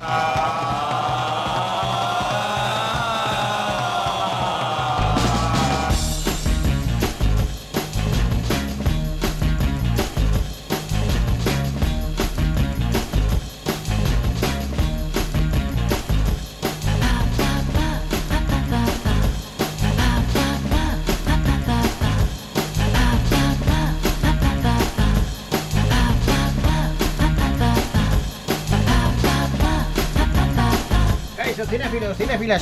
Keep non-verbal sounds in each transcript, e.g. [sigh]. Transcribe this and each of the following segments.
Eso,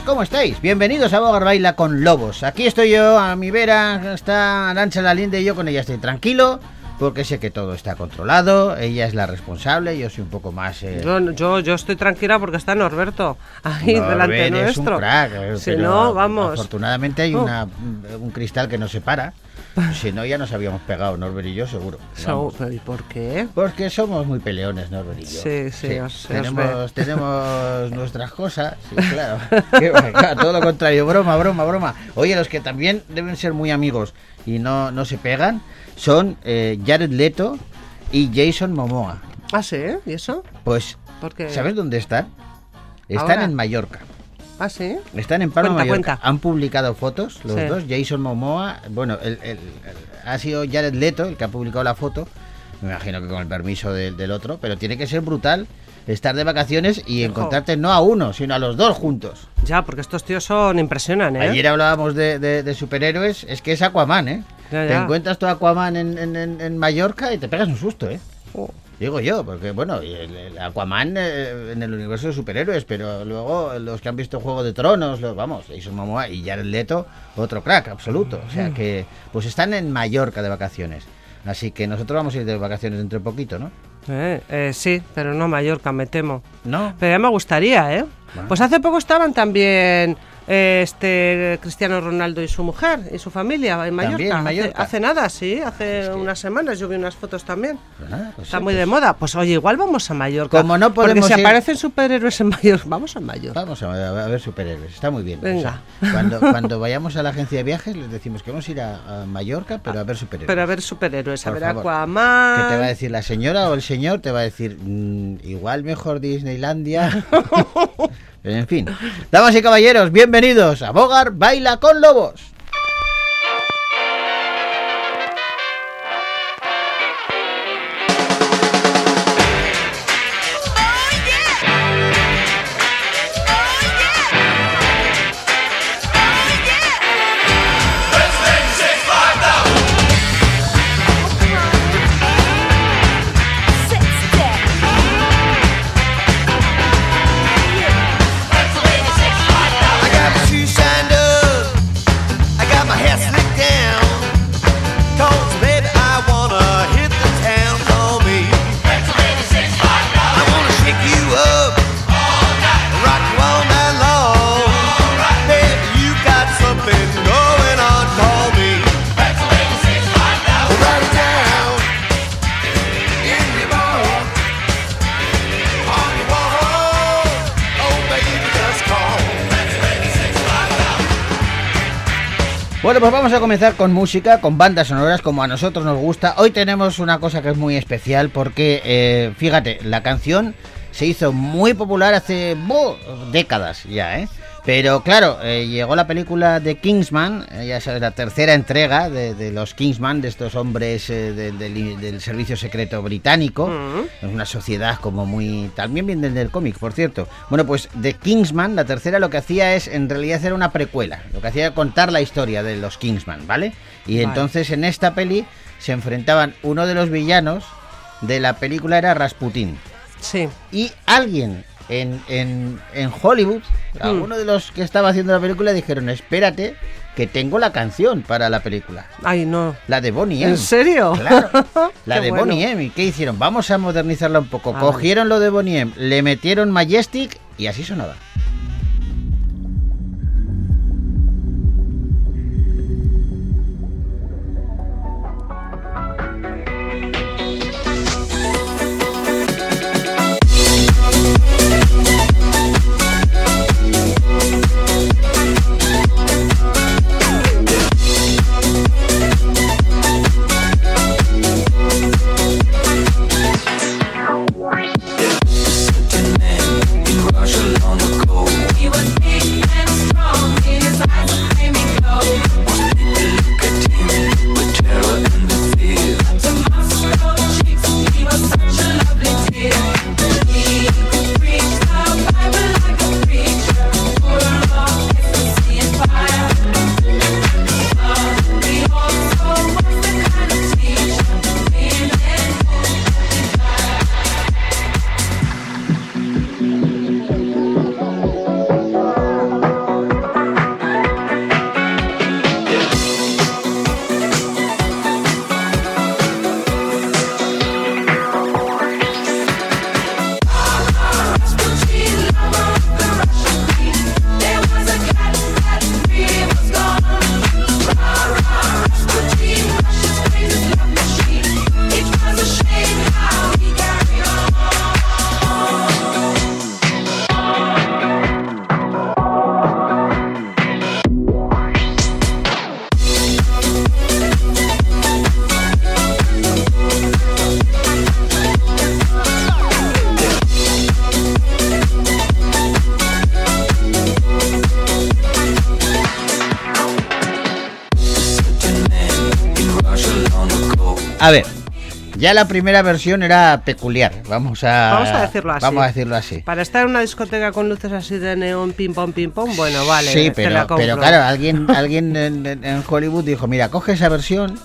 ¿cómo estáis? Bienvenidos a Bogar Baila con Lobos. Aquí estoy yo, a mi vera está Arancha Lalinde y yo con ella estoy tranquilo, porque sé que todo está controlado, ella es la responsable, yo soy un poco más... eh, Yo, yo, yo estoy tranquila porque está Norberto ahí delante es nuestro. un crack, eh, si no, vamos. Afortunadamente hay Oh. una, un cristal que nos separa, si no ya nos habíamos pegado, Norbert y yo seguro. So- ¿Y por qué? Porque somos muy peleones, Norbert y yo. Sí, sí, os tenemos, tenemos [laughs] nuestras cosas, sí, [laughs] claro. Todo lo contrario, broma, broma, broma. Oye, los que también deben ser muy amigos y no, no se pegan son eh, Jared Leto y Jason Momoa. Ah, sí, ¿y eso? Pues, ¿Por qué? ¿sabes dónde están? Están Ahora. en Mallorca. Ah, sí. Están en Palma Cuenta, Mallorca. cuenta. Han publicado fotos, los Sí. dos. Jason Momoa, bueno, el, el- el- ha sido Jared Leto el que ha publicado la foto. Me imagino que con el permiso del, del otro, pero tiene que ser brutal estar de vacaciones y encontrarte no a uno, sino a los dos juntos. Ya, porque estos tíos son impresionan, ¿eh? Ayer hablábamos de, de- de superhéroes, es que es Aquaman, ¿eh? Ya, Te encuentras tu Aquaman en, en- en- en Mallorca y te pegas un susto, ¿eh? Oh. Digo yo, porque bueno, el, Aquaman eh, en el universo de superhéroes, pero luego los que han visto Juego de Tronos, los, vamos, Jason Momoa y Jared Leto, otro crack absoluto. O Mm. sea que, pues están en Mallorca de vacaciones. Así que nosotros vamos a ir de vacaciones dentro de poquito, ¿no? Eh, eh, sí, pero no Mallorca, me temo. ¿No? Pero ya me gustaría, ¿eh? Bueno. Pues hace poco estaban también este Cristiano Ronaldo y su mujer y su familia en Mallorca. En Hace- Mallorca. Hace, nada, sí, hace Es que- unas semanas yo vi unas fotos también. Nada, pues Está sí, muy pues de moda. Pues oye, igual vamos a Mallorca. Como no podemos Porque si ir- aparecen superhéroes en Mallorca, vamos a Mallorca. Vamos a, a ver superhéroes, está muy bien. Venga. O sea, cuando, cuando vayamos a la agencia de viajes les decimos que vamos a ir a, a Mallorca, pero a ver superhéroes. Pero a ver superhéroes, a Por ver favor. Aquaman. ¿Qué te va a decir la señora o el señor? Te va a decir, "Mm, igual mejor Disneylandia. [laughs] En fin. Damas y caballeros, bienvenidos a Bogar Baila con Lobos. Vamos a comenzar con música, con bandas sonoras como a nosotros nos gusta. Hoy tenemos una cosa que es muy especial porque, eh, fíjate, la canción se hizo muy popular hace décadas ya, ¿eh? Pero claro, eh, llegó la película de Kingsman, eh, ya sabes, la tercera entrega de, de los Kingsman, de estos hombres eh, del- servicio secreto británico. Es una sociedad como muy... También viene del cómic, por cierto. Bueno, pues The Kingsman, la tercera, lo que hacía es, en realidad, era una precuela. Lo que hacía era contar la historia de los Kingsman, ¿vale? Y Vale. entonces en esta peli se enfrentaban uno de los villanos de la película era Rasputin. Sí. Y alguien en, en, en Hollywood, Hmm. alguno de los que estaba haciendo la película, dijeron, espérate, que tengo la canción para la película. Ay, no. La de Bonnie M. ¿En serio? Claro. La [laughs] de bueno. Bonnie M. ¿Y qué hicieron? Vamos a modernizarla un poco. Cogieron lo de Bonnie M, le metieron Majestic y así sonaba. A ver, ya la primera versión era peculiar. Vamos a, Vamos a decirlo así. Vamos a decirlo así. Para estar en una discoteca con luces así de neón, pim pom, pim pom, bueno, vale. sí, la pero, pero claro, alguien, [laughs] alguien en, Hollywood dijo, mira, coge esa versión,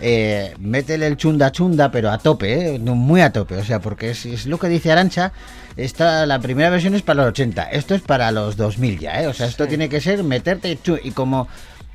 eh, métele el chunda chunda, pero a tope, eh, muy a tope, o sea, porque es, es lo que dice Arancha, esta, la primera versión es para los 80, esto es para los 2000 ya, eh, o sea, esto Sí. tiene que ser meterte y como...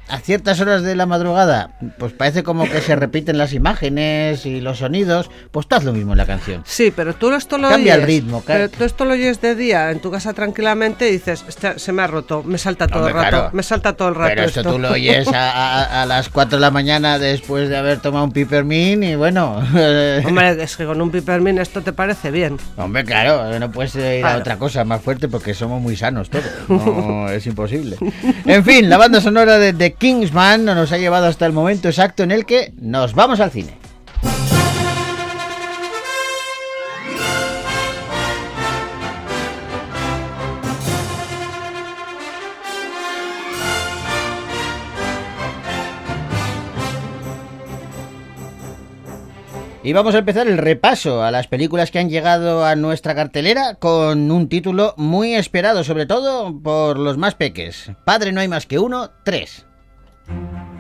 A ciertas horas de la madrugada, pues parece como que se repiten las imágenes y los sonidos, pues tú haz lo mismo en la canción. Sí, pero tú esto lo Cambia el oyes, ritmo, ca- Pero tú esto lo oyes de día en tu casa tranquilamente y dices, "Este se me ha roto, me salta todo Hombre, el rato, claro. me salta todo el rato. Pero esto esto". tú lo oyes a, a- a las 4 de la mañana después de haber tomado un pipermin y bueno. [laughs] Hombre, es que con un pipermin esto te parece bien. Hombre, claro, no puedes ir a Claro. otra cosa más fuerte porque somos muy sanos todos. [laughs] No, es imposible. En fin, la banda sonora de The Kingsman nos ha llevado hasta el momento exacto en el que nos vamos al cine. Y vamos a empezar el repaso a las películas que han llegado a nuestra cartelera con un título muy esperado, sobre todo por los más peques. Padre no hay más que uno, tres. Thank you.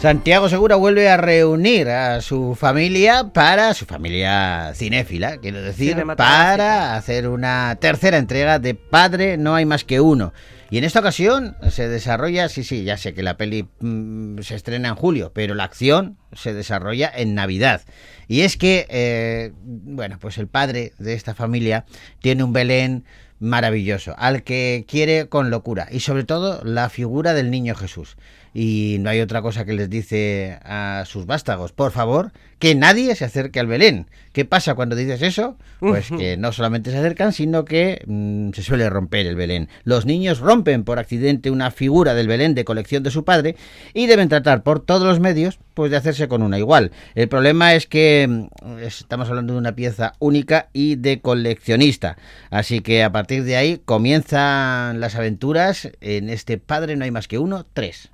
Santiago Segura vuelve a reunir a su familia para su familia cinéfila, quiero decir, para hacer una tercera entrega de Padre no hay más que uno. Y en esta ocasión se desarrolla, sí, sí, ya sé que la peli mm, se estrena en julio, pero la acción se desarrolla en Navidad. Y es que, eh, bueno, pues el padre de esta familia tiene un Belén maravilloso, al que quiere con locura, y sobre todo la figura del niño Jesús. Y no hay otra cosa que les dice a sus vástagos, por favor, que nadie se acerque al Belén. ¿Qué pasa cuando dices eso? Pues que no solamente se acercan, sino que mm, se suele romper el Belén. Los niños rompen por accidente una figura del Belén de colección de su padre y deben tratar por todos los medios pues de hacerse con una igual. El problema es que mm, estamos hablando de una pieza única y de coleccionista. Así que a partir de ahí comienzan las aventuras en este Padre no hay más que uno, tres.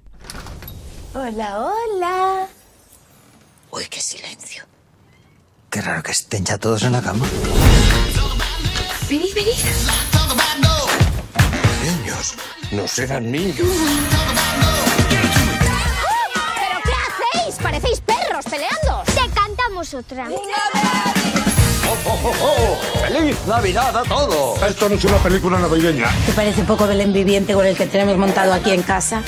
Hola, hola. Uy, qué silencio. Qué raro que estén ya todos en la cama. Venid, venid. Niños, no serán niños. ¿Pero qué hacéis? Parecéis perros peleando. Te cantamos otra. ¡Feliz Navidad a todos! Esto no es una película navideña. ¿Te parece un poco Belén viviente con el que tenemos montado aquí en casa?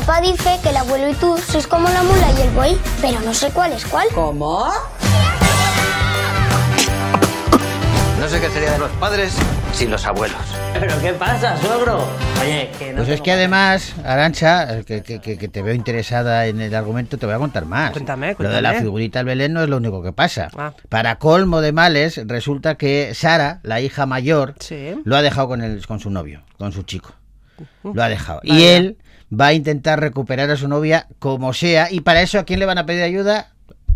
Papá dice que el abuelo y tú sois como la mula y el buey, pero no sé cuál es cuál. ¿Cómo? No sé qué sería de los padres sin los abuelos. ¿Pero qué pasa, suegro? Oye, que no Pues es que más. además, Arancha, que, que- que- que te veo interesada en el argumento, te voy a contar más. Cuéntame, Lo de la cuéntame. figurita del Belén no es lo único que pasa. Ah. Para colmo de males, resulta que Sara, la hija mayor, Sí. lo ha dejado con, el, con su novio, con su chico. Lo ha dejado. Y él va a intentar recuperar a su novia como sea. Y para eso, ¿a quién le van a pedir ayuda?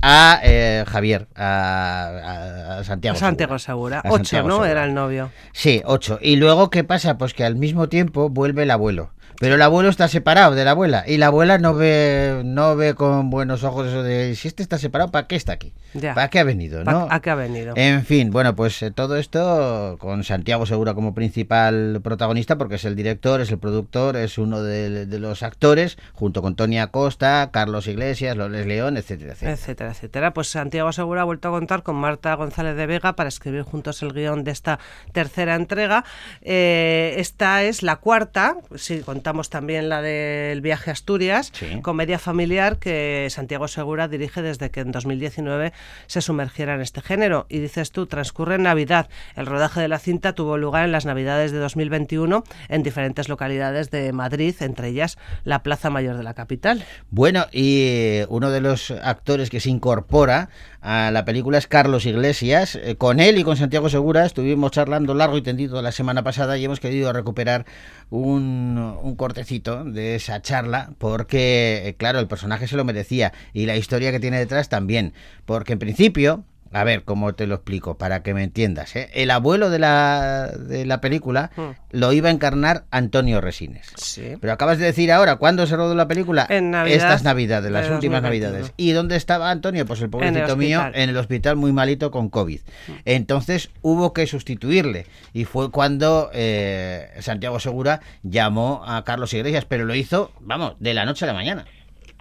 A eh, Javier, a, a- a Santiago. Santiago Segura. Segura. A Ocho, Santiago ¿no? Segura. Era el novio. Sí, ocho. Y luego, ¿qué pasa? Pues que al mismo tiempo vuelve el abuelo. Pero el abuelo está separado de la abuela. Y la abuela no ve, no ve con buenos ojos eso de si este está separado, ¿para qué está aquí? Ya. ¿Para qué ha venido? ¿no? ¿A qué ha venido? En fin, bueno, pues eh, todo esto con Santiago Segura como principal protagonista, porque es el director, es el productor, es uno de, de los actores, junto con Tony Acosta, Carlos Iglesias, Loles León, etcétera, etcétera. etcétera, etcétera. Pues Santiago Segura ha vuelto a contar con Marta González de Vega para escribir juntos el guion de esta tercera entrega. Eh, esta es la cuarta, sí, con también la del viaje a Asturias, Sí. comedia familiar que Santiago Segura dirige desde que en 2019 se sumergiera en este género. Y dices tú, transcurre en Navidad. El rodaje de la cinta tuvo lugar en las Navidades de 2021 en diferentes localidades de Madrid, entre ellas la Plaza Mayor de la capital. Bueno, y eh, uno de los actores que se incorpora a la película es Carlos Iglesias. Eh, Con él y con Santiago Segura estuvimos charlando largo y tendido la semana pasada y hemos querido recuperar un, un cortecito de esa charla porque, eh, claro, el personaje se lo merecía y la historia que tiene detrás también. Porque en principio... A ver, ¿cómo te lo explico? Para que me entiendas. ¿eh? El abuelo de la, de la película Mm. lo iba a encarnar Antonio Resines. Sí. Pero acabas de decir ahora, ¿cuándo se rodó la película? En Navidad Estas Navidades, de las últimas 2021. Navidades. ¿Y dónde estaba Antonio? Pues el pobrecito mío en el hospital muy malito con COVID. Entonces hubo que sustituirle. Y fue cuando eh, Santiago Segura llamó a Carlos Iglesias, pero lo hizo, vamos, de la noche a la mañana.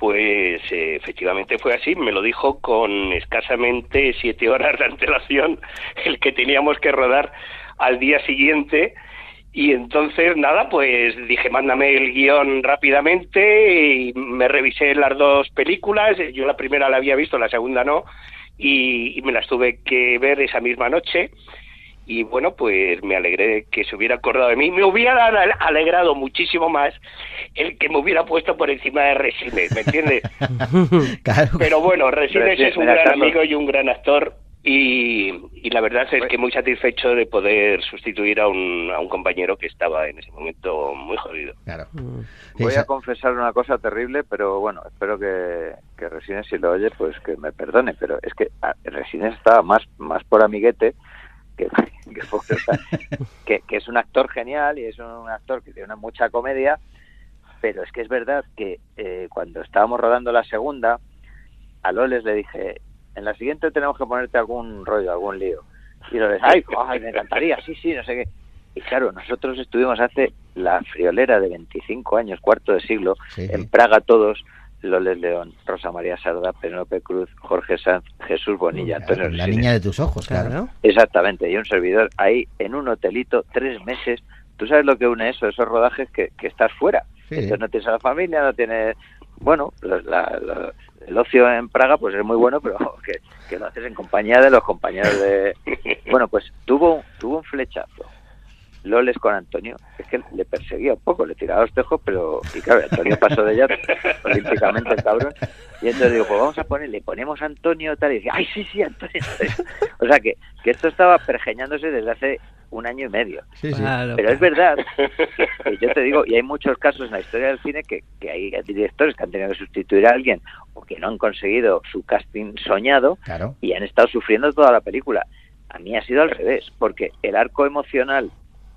Pues eh, efectivamente fue así, me lo dijo con escasamente siete horas de antelación el que teníamos que rodar al día siguiente. Y entonces nada, pues dije mándame el guion rápidamente y me revisé las dos películas, yo la primera la había visto, la segunda no. Y, y me las tuve que ver esa misma noche y bueno, pues me alegré de que se hubiera acordado de mí. Me hubiera ale- alegrado muchísimo más el que me hubiera puesto por encima de Resines, ¿me entiendes? [laughs] Claro. Pero bueno, Resines es un gran amigo y un gran actor y, y la verdad es que muy satisfecho de poder sustituir a un, a un compañero que estaba en ese momento muy jodido. Claro. Voy Esa- a confesar una cosa terrible, pero bueno, espero que, que Resines, si lo oye, pues que me perdone. Pero es que ah, Resines estaba más, más por amiguete que, [laughs] que, que- es un actor genial y es un actor que tiene una mucha comedia, pero es que es verdad que eh, cuando estábamos rodando la segunda, a Loles le dije, en la siguiente tenemos que ponerte algún rollo, algún lío. Y Loles, ay, ay, me encantaría, sí, sí, no sé qué. Y claro, nosotros estuvimos hace la friolera de 25 años, cuarto de siglo, Sí, en. Praga todos, Loles León, Rosa María Sarda, Penélope Cruz, Jorge Sanz, Jesús Bonilla, Antonio La Resines. niña de tus ojos, claro. Claro. Exactamente, y un servidor ahí en un hotelito tres meses. ¿Tú sabes lo que une eso? Esos rodajes que, que estás fuera. Sí. Entonces no tienes a la familia, no tienes... Bueno, la- la- la- el ocio en Praga pues es muy bueno, pero [laughs] que, que lo haces en compañía de los compañeros de... [laughs] Bueno, pues tuvo, tuvo un flechazo. Loles con Antonio, es que le perseguía un poco, le tiraba los tejos, pero... Y claro, Antonio pasó de ella [laughs] olímpicamente, el cabrón. Y entonces digo, pues vamos a poner, le ponemos a Antonio tal, y dice, ay, sí, sí, Antonio. [laughs] O sea, que, que esto estaba pergeñándose desde hace un año y medio. Sí, sí. Claro. Pero es verdad, que yo te digo, y hay muchos casos en la historia del cine que, que hay directores que han tenido que sustituir a alguien o que no han conseguido su casting soñado Claro. y han estado sufriendo toda la película. A mí ha sido al revés, porque el arco emocional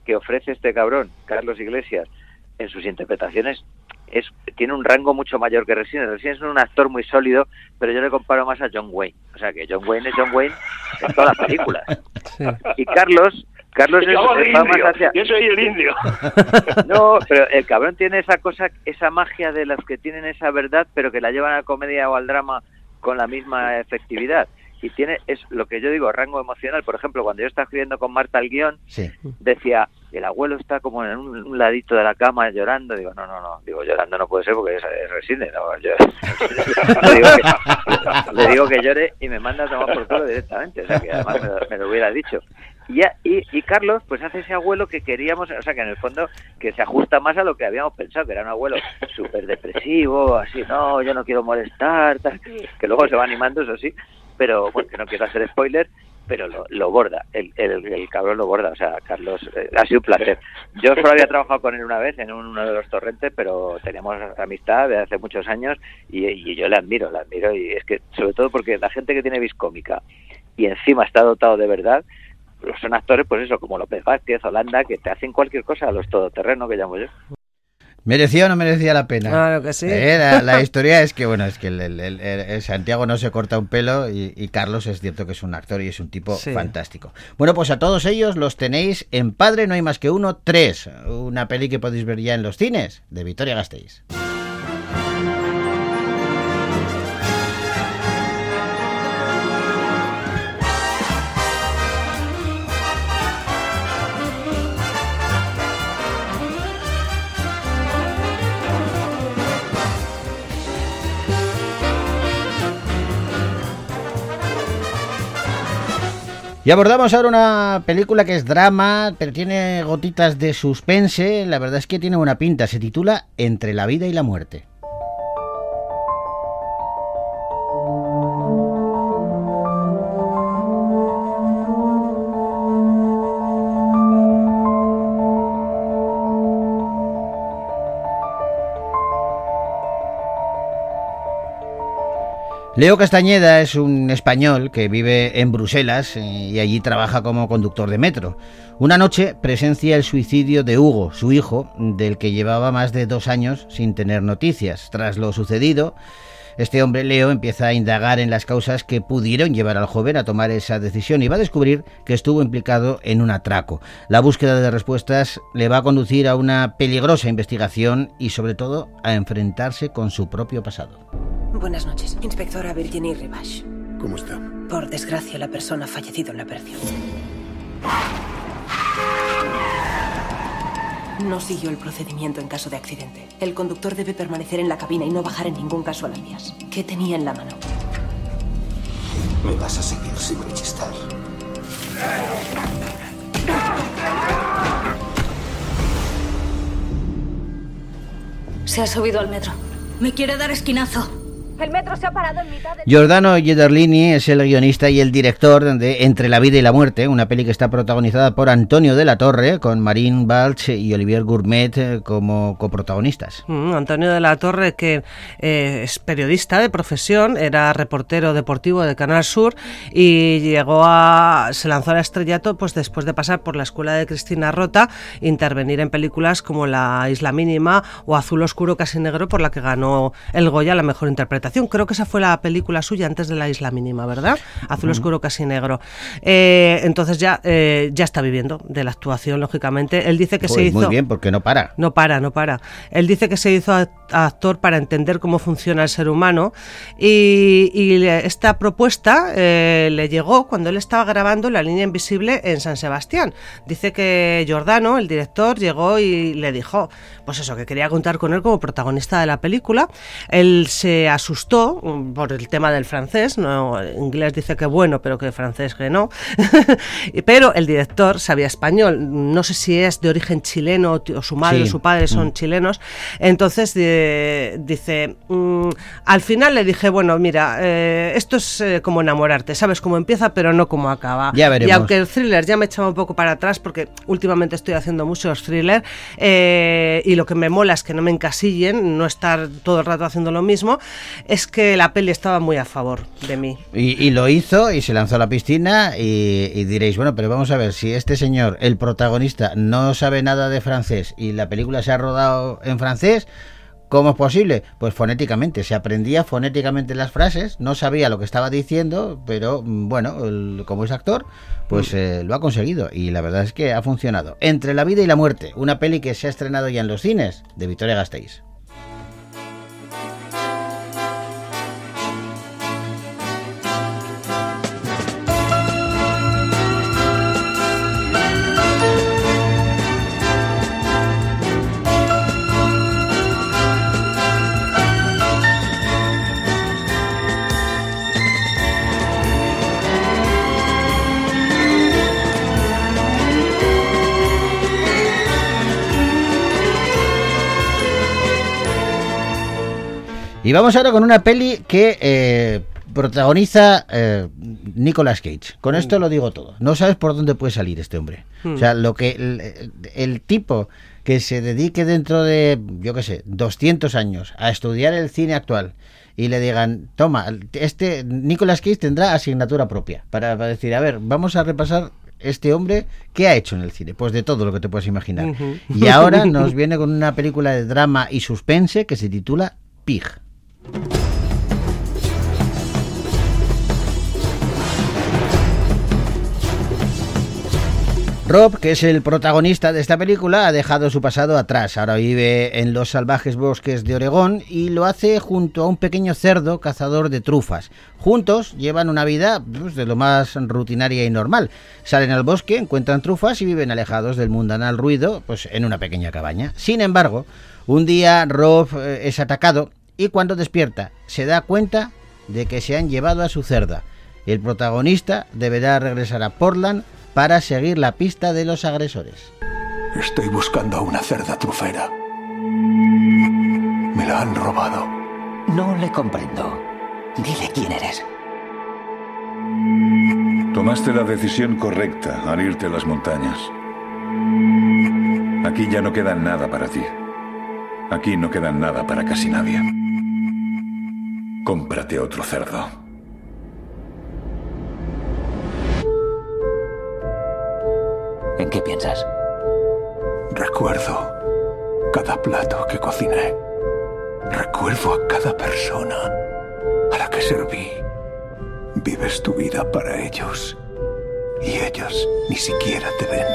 que ofrece este cabrón, Carlos Iglesias, en sus interpretaciones es tiene un rango mucho mayor que Resines. Resines es un actor muy sólido, pero yo le comparo más a John Wayne. O sea que John Wayne es John Wayne en todas las películas. Sí. Y Carlos, Carlos es, va más hacia... yo soy el indio. [laughs] No, pero el cabrón tiene esa cosa, esa magia de los que tienen esa verdad, pero que la llevan a la comedia o al drama con la misma efectividad. Y tiene, es lo que yo digo, rango emocional. Por ejemplo, cuando yo estaba escribiendo con Marta el guion, Sí. decía, el abuelo está como en un, un ladito de la cama llorando. Digo, no, no, no. Digo, llorando no puede ser porque es, es resine. No, [laughs] yo- le, digo que, le digo que llore y me manda a tomar por culo directamente. O sea, que además me lo, me lo hubiera dicho. Y, ya- y, y Carlos, pues hace ese abuelo que queríamos, o sea, que en el fondo que se ajusta más a lo que habíamos pensado, que era un abuelo súper depresivo, así, no, yo no quiero molestar, tal, que luego se va animando, eso sí, pero bueno, que no quiero hacer spoiler, pero lo, lo borda, el, el, cabrón lo borda, o sea, Carlos, eh, ha sido un placer. Yo solo había trabajado con él una vez en uno de los torrentes, pero teníamos amistad de hace muchos años y, y yo le admiro, le admiro, y es que, sobre todo porque la gente que tiene vis cómica y encima está dotado de verdad, son actores, pues eso, como López Vázquez, Holanda, que te hacen cualquier cosa a los todoterrenos que llamo yo. ¿Merecía o no merecía la pena? Claro que sí. Eh, la, la [laughs] historia es que, bueno, es que el, el- el- el Santiago no se corta un pelo y, y Carlos es cierto que es un actor y es un tipo Sí. fantástico. Bueno, pues a todos ellos los tenéis en Padre No hay más que uno, tres. Una peli que podéis ver ya en los cines de Victoria Gasteiz. Y abordamos ahora una película que es drama, pero tiene gotitas de suspense. La verdad es que tiene buena pinta. Se titula Entre la vida y la muerte. Leo Castañeda es un español que vive en Bruselas eh, y allí trabaja como conductor de metro. Una noche presencia el suicidio de Hugo, su hijo, del que llevaba más de dos años sin tener noticias. Tras lo sucedido, este hombre, Leo, empieza a indagar en las causas que pudieron llevar al joven a tomar esa decisión y va a descubrir que estuvo implicado en un atraco. La búsqueda de respuestas le va a conducir a una peligrosa investigación y sobre todo a enfrentarse con su propio pasado. Buenas noches, inspectora Virginie Rivache. ¿Cómo está? Por desgracia, la persona ha fallecido en la operación. No siguió el procedimiento en caso de accidente. El conductor debe permanecer en la cabina y no bajar en ningún caso a las vías. ¿Qué tenía en la mano? Me vas a seguir sin rechistar. Se ha subido al metro. Me quiere dar esquinazo. El metro se ha parado en mitad de... Giordano Gederlini es el guionista y el director de Entre la vida y la muerte, una peli que está protagonizada por Antonio de la Torre, con Marín Balch y Olivier Gourmet eh, como coprotagonistas. Mm, Antonio de la Torre, que eh, es periodista de profesión, era reportero deportivo de Canal Sur y llegó a. se lanzó al estrellato pues después de pasar por la escuela de Cristina Rota, intervenir en películas como La Isla Mínima o Azul Oscuro Casi Negro, por la que ganó el Goya la mejor interpretación. Creo que esa fue la película suya antes de La Isla Mínima, ¿verdad? Azul Oscuro Casi Negro. Eh, entonces ya, eh, ya está viviendo de la actuación, lógicamente. Él dice que se Pues hizo. Muy bien, porque no para. No para, no para. Él dice que se hizo actor para entender cómo funciona el ser humano y, esta propuesta eh, le llegó cuando él estaba grabando La línea invisible en San Sebastián. Dice que Giordano, el director, llegó y le dijo, pues eso, que quería contar con él como protagonista de la película. Él se asustó mm, por el tema del francés, no, inglés dice que bueno, pero que francés que no. [laughs] Pero el director sabía español, no sé si es de origen chileno o su madre Sí. o su padre son Mm. chilenos. Entonces eh, dice, mm, al final le dije, bueno, mira, eh, esto es eh, como enamorarte, sabes cómo empieza pero no cómo acaba. Ya veremos. Y aunque el thriller ya me echaba un poco para atrás porque últimamente estoy haciendo muchos thrillers eh, y lo que me mola es que no me encasillen, no estar todo el rato haciendo lo mismo, es que la peli estaba muy a favor de mí. Y, y lo hizo y se lanzó a la piscina y, y diréis, bueno, pero vamos a ver, si este señor, el protagonista, no sabe nada de francés y la película se ha rodado en francés, ¿cómo es posible? Pues fonéticamente, se aprendía fonéticamente las frases, no sabía lo que estaba diciendo, pero mm, bueno, el- como es actor, pues eh, lo ha conseguido y la verdad es que ha funcionado. Entre la vida y la muerte, una peli que se ha estrenado ya en los cines, de Victoria Gasteiz. Y vamos ahora con una peli que eh, protagoniza eh, Nicolas Cage. Con esto lo digo todo. No sabes por dónde puede salir este hombre. Hmm. O sea, lo que el, el tipo que se dedique dentro de, yo qué sé, 200 años a estudiar el cine actual y le digan, toma, este Nicolas Cage tendrá asignatura propia para, para decir, a ver, vamos a repasar este hombre, ¿qué ha hecho en el cine? Pues de todo lo que te puedes imaginar. Y ahora [laughs] nos viene con una película de drama y suspense que se titula Pig. Rob, que es el protagonista de esta película, ha dejado su pasado atrás. Ahora vive en los salvajes bosques de Oregón y lo hace junto a un pequeño cerdo cazador de trufas. Juntos llevan una vida pues, de lo más rutinaria y normal. Salen al bosque, encuentran trufas y viven alejados del mundanal ruido, pues en una pequeña cabaña. Sin embargo, un día Rob eh, es atacado y cuando despierta se da cuenta de que se han llevado a su cerda. El protagonista deberá regresar a Portland para seguir la pista de los agresores. Estoy buscando a una cerda trufera. Me la han robado. No le comprendo. Dile quién eres. Tomaste la decisión correcta al irte a las montañas. Aquí ya no queda nada para ti. Aquí no queda nada para casi nadie. Cómprate otro cerdo. ¿En qué piensas? Recuerdo cada plato que cociné. Recuerdo a cada persona a la que serví. Vives tu vida para ellos. Y ellos ni siquiera te ven.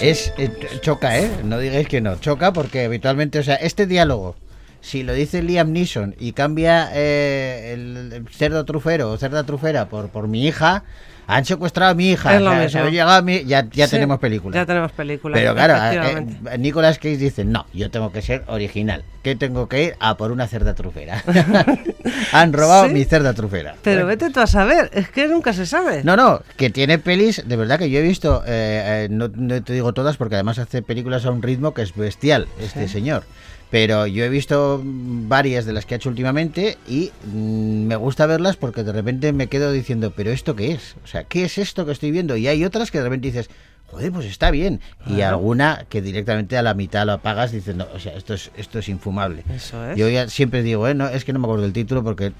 Es eh, choca, ¿eh? No digáis que no. Choca porque habitualmente, o sea, este diálogo, si lo dice Liam Neeson y cambia eh, el, el cerdo trufero o cerda trufera por, por mi hija, han secuestrado a mi hija. Es lo o sea, mismo. se llegado a mi- ya ya Sí, tenemos película. Ya tenemos película. Pero claro, eh, eh, Nicolas Cage dice, no, yo tengo que ser original. Que tengo que ir a por una cerda trufera. [laughs] Han robado ¿Sí? mi cerda trufera. Pero vete tú a saber, es que nunca se sabe. No, no, que tiene pelis, de verdad que yo he visto, eh, eh, no, no te digo todas porque además hace películas a un ritmo que es bestial, este Sí. señor. Pero yo he visto varias de las que ha hecho últimamente y mm, me gusta verlas porque de repente me quedo diciendo, pero ¿esto qué es? O sea, ¿qué es esto que estoy viendo? Y hay otras que de repente dices, joder, pues está bien. Y alguna que directamente a la mitad lo apagas diciendo, o sea, esto es, esto es infumable. Eso es. Yo ya siempre digo, eh, no, es que no me acuerdo del título porque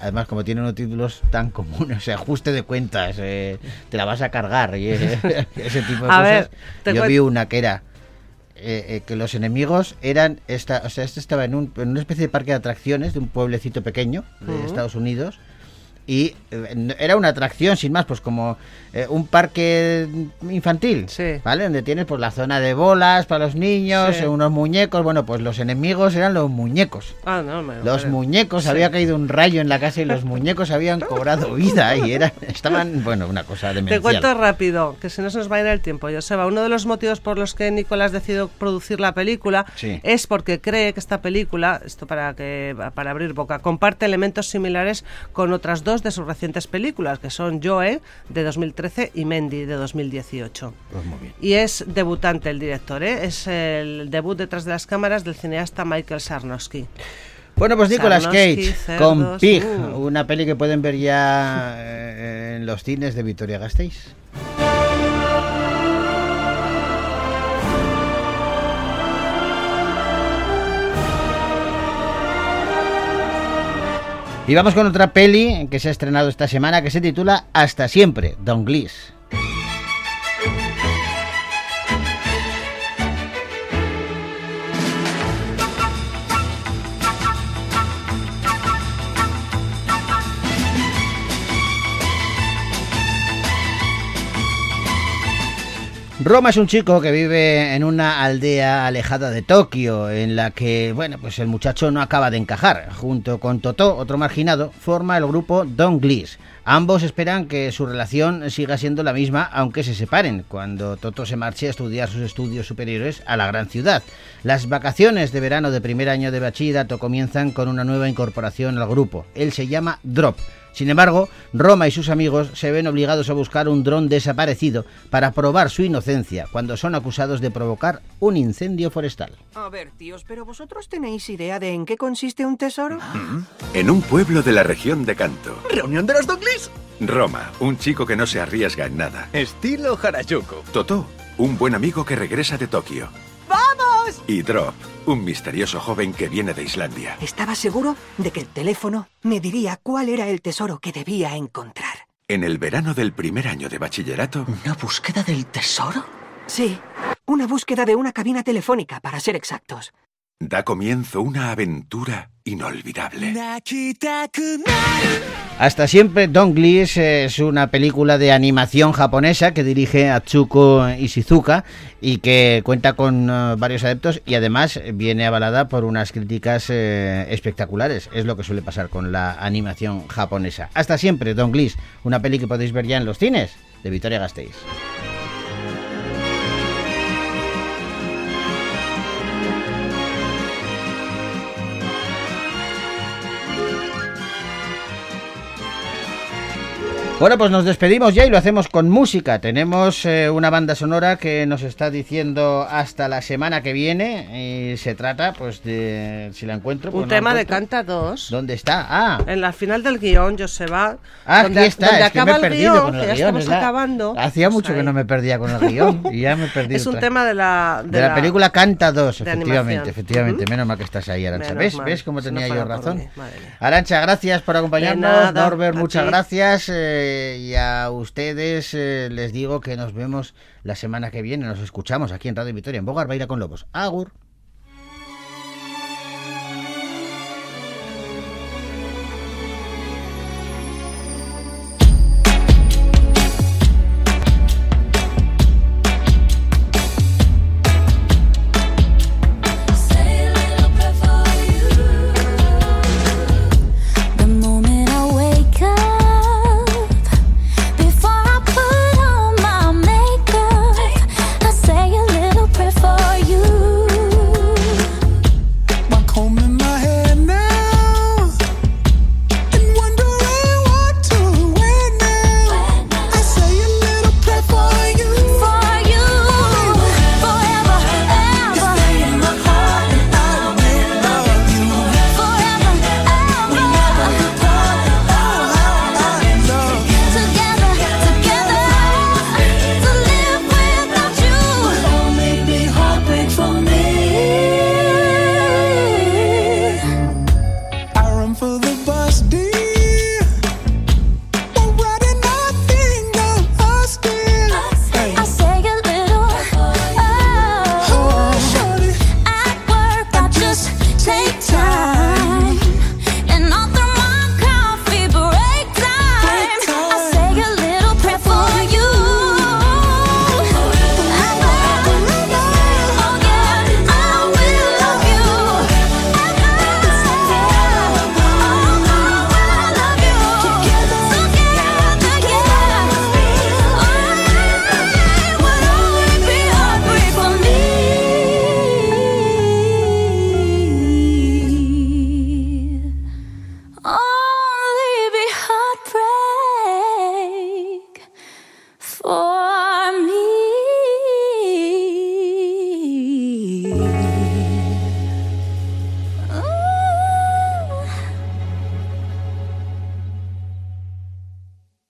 además como tiene unos títulos tan comunes, [laughs] o sea, ajuste de cuentas, eh, te la vas a cargar y eh, [laughs] ese tipo de A cosas. ver, Yo vi una que era eh, eh, que los enemigos eran esta, o sea, este estaba en, un- en una especie de parque de atracciones de un pueblecito pequeño de. Estados Unidos y eh, era una atracción sin más, pues como eh, un parque infantil, ¿vale? Donde tienes pues la zona de bolas para los niños, Sí. eh, unos muñecos, bueno, pues los enemigos eran los muñecos. Ah, no, me lo Los muñecos, Sí. había caído un rayo en la casa y los muñecos habían cobrado vida y eran, estaban, bueno, una cosa Te demencial. cuento rápido, que si no se nos va a ir el tiempo, Joseba. Uno de los motivos por los que Nicolás decidió producir la película es porque cree que esta película, esto para que para abrir boca, comparte elementos similares con otras dos de sus recientes películas, que son Joe de 2013 y Mendy de 2018. Pues muy bien. Y es debutante el director, ¿eh? es el debut detrás de las cámaras del cineasta Michael Sarnowski. Bueno, pues Nicolas Cage con cerdos, Pig, uh. una peli que pueden ver ya eh, en los cines de Vitoria Gasteiz. Y vamos con otra peli que se ha estrenado esta semana que se titula Hasta siempre, Don Glees. Roma es un chico que vive en una aldea alejada de Tokio, en la que, bueno, pues el muchacho no acaba de encajar. Junto con Totó, otro marginado, forma el grupo Don Glees. Ambos esperan que su relación siga siendo la misma, aunque se separen, cuando Toto se marche a estudiar sus estudios superiores a la gran ciudad. Las vacaciones de verano de primer año de bachillerato comienzan con una nueva incorporación al grupo. Él se llama Drop. Sin embargo, Roma y sus amigos se ven obligados a buscar un dron desaparecido para probar su inocencia cuando son acusados de provocar un incendio forestal. A ver, tíos, pero vosotros tenéis idea de en qué consiste un tesoro? En un pueblo de la región de Kanto. ¿Reunión de los Douglas? Roma, un chico que no se arriesga en nada. Estilo Harajuku. Totó, un buen amigo que regresa de Tokio. ¡Vamos! Y Drop, un misterioso joven que viene de Islandia. Estaba seguro de que el teléfono me diría cuál era el tesoro que debía encontrar. En el verano del primer año de bachillerato, ¿Una búsqueda del tesoro? Sí, una búsqueda de una cabina telefónica, para ser exactos. da comienzo una aventura inolvidable. Hasta siempre, Don Glees es una película de animación japonesa que dirige Atsuko Ishizuka y que cuenta con eh, varios adeptos y además viene avalada por unas críticas eh, espectaculares. Es lo que suele pasar con la animación japonesa. Hasta siempre, Don Glees, una peli que podéis ver ya en los cines de Victoria Gasteiz. Bueno, pues nos despedimos ya y lo hacemos con música. Tenemos eh, una banda sonora que nos está diciendo hasta la semana que viene y se trata, pues, de si la encuentro. pues Un no la tema de. Canta 2. ¿Dónde está? Ah, En la final del guion, Joseba. Ah, donde, aquí está, donde es que me acaba he el perdido guion, con el que ya guion, estamos acabando. hacía pues mucho que no me perdía con el guion y ya me [laughs] perdido. Es un otra- tema de la, de, la, película Canta 2, de efectivamente, animación. efectivamente. Menos mal que estás ahí, Arancha. ¿Ves? mal, ¿Ves cómo tenía no yo razón? Arancha, gracias por acompañarnos. nada, Norbert, muchas gracias. Y a ustedes eh, les digo que nos vemos la semana que viene. Nos escuchamos aquí en Radio Victoria, en Bogar Baila con Lobos. Agur.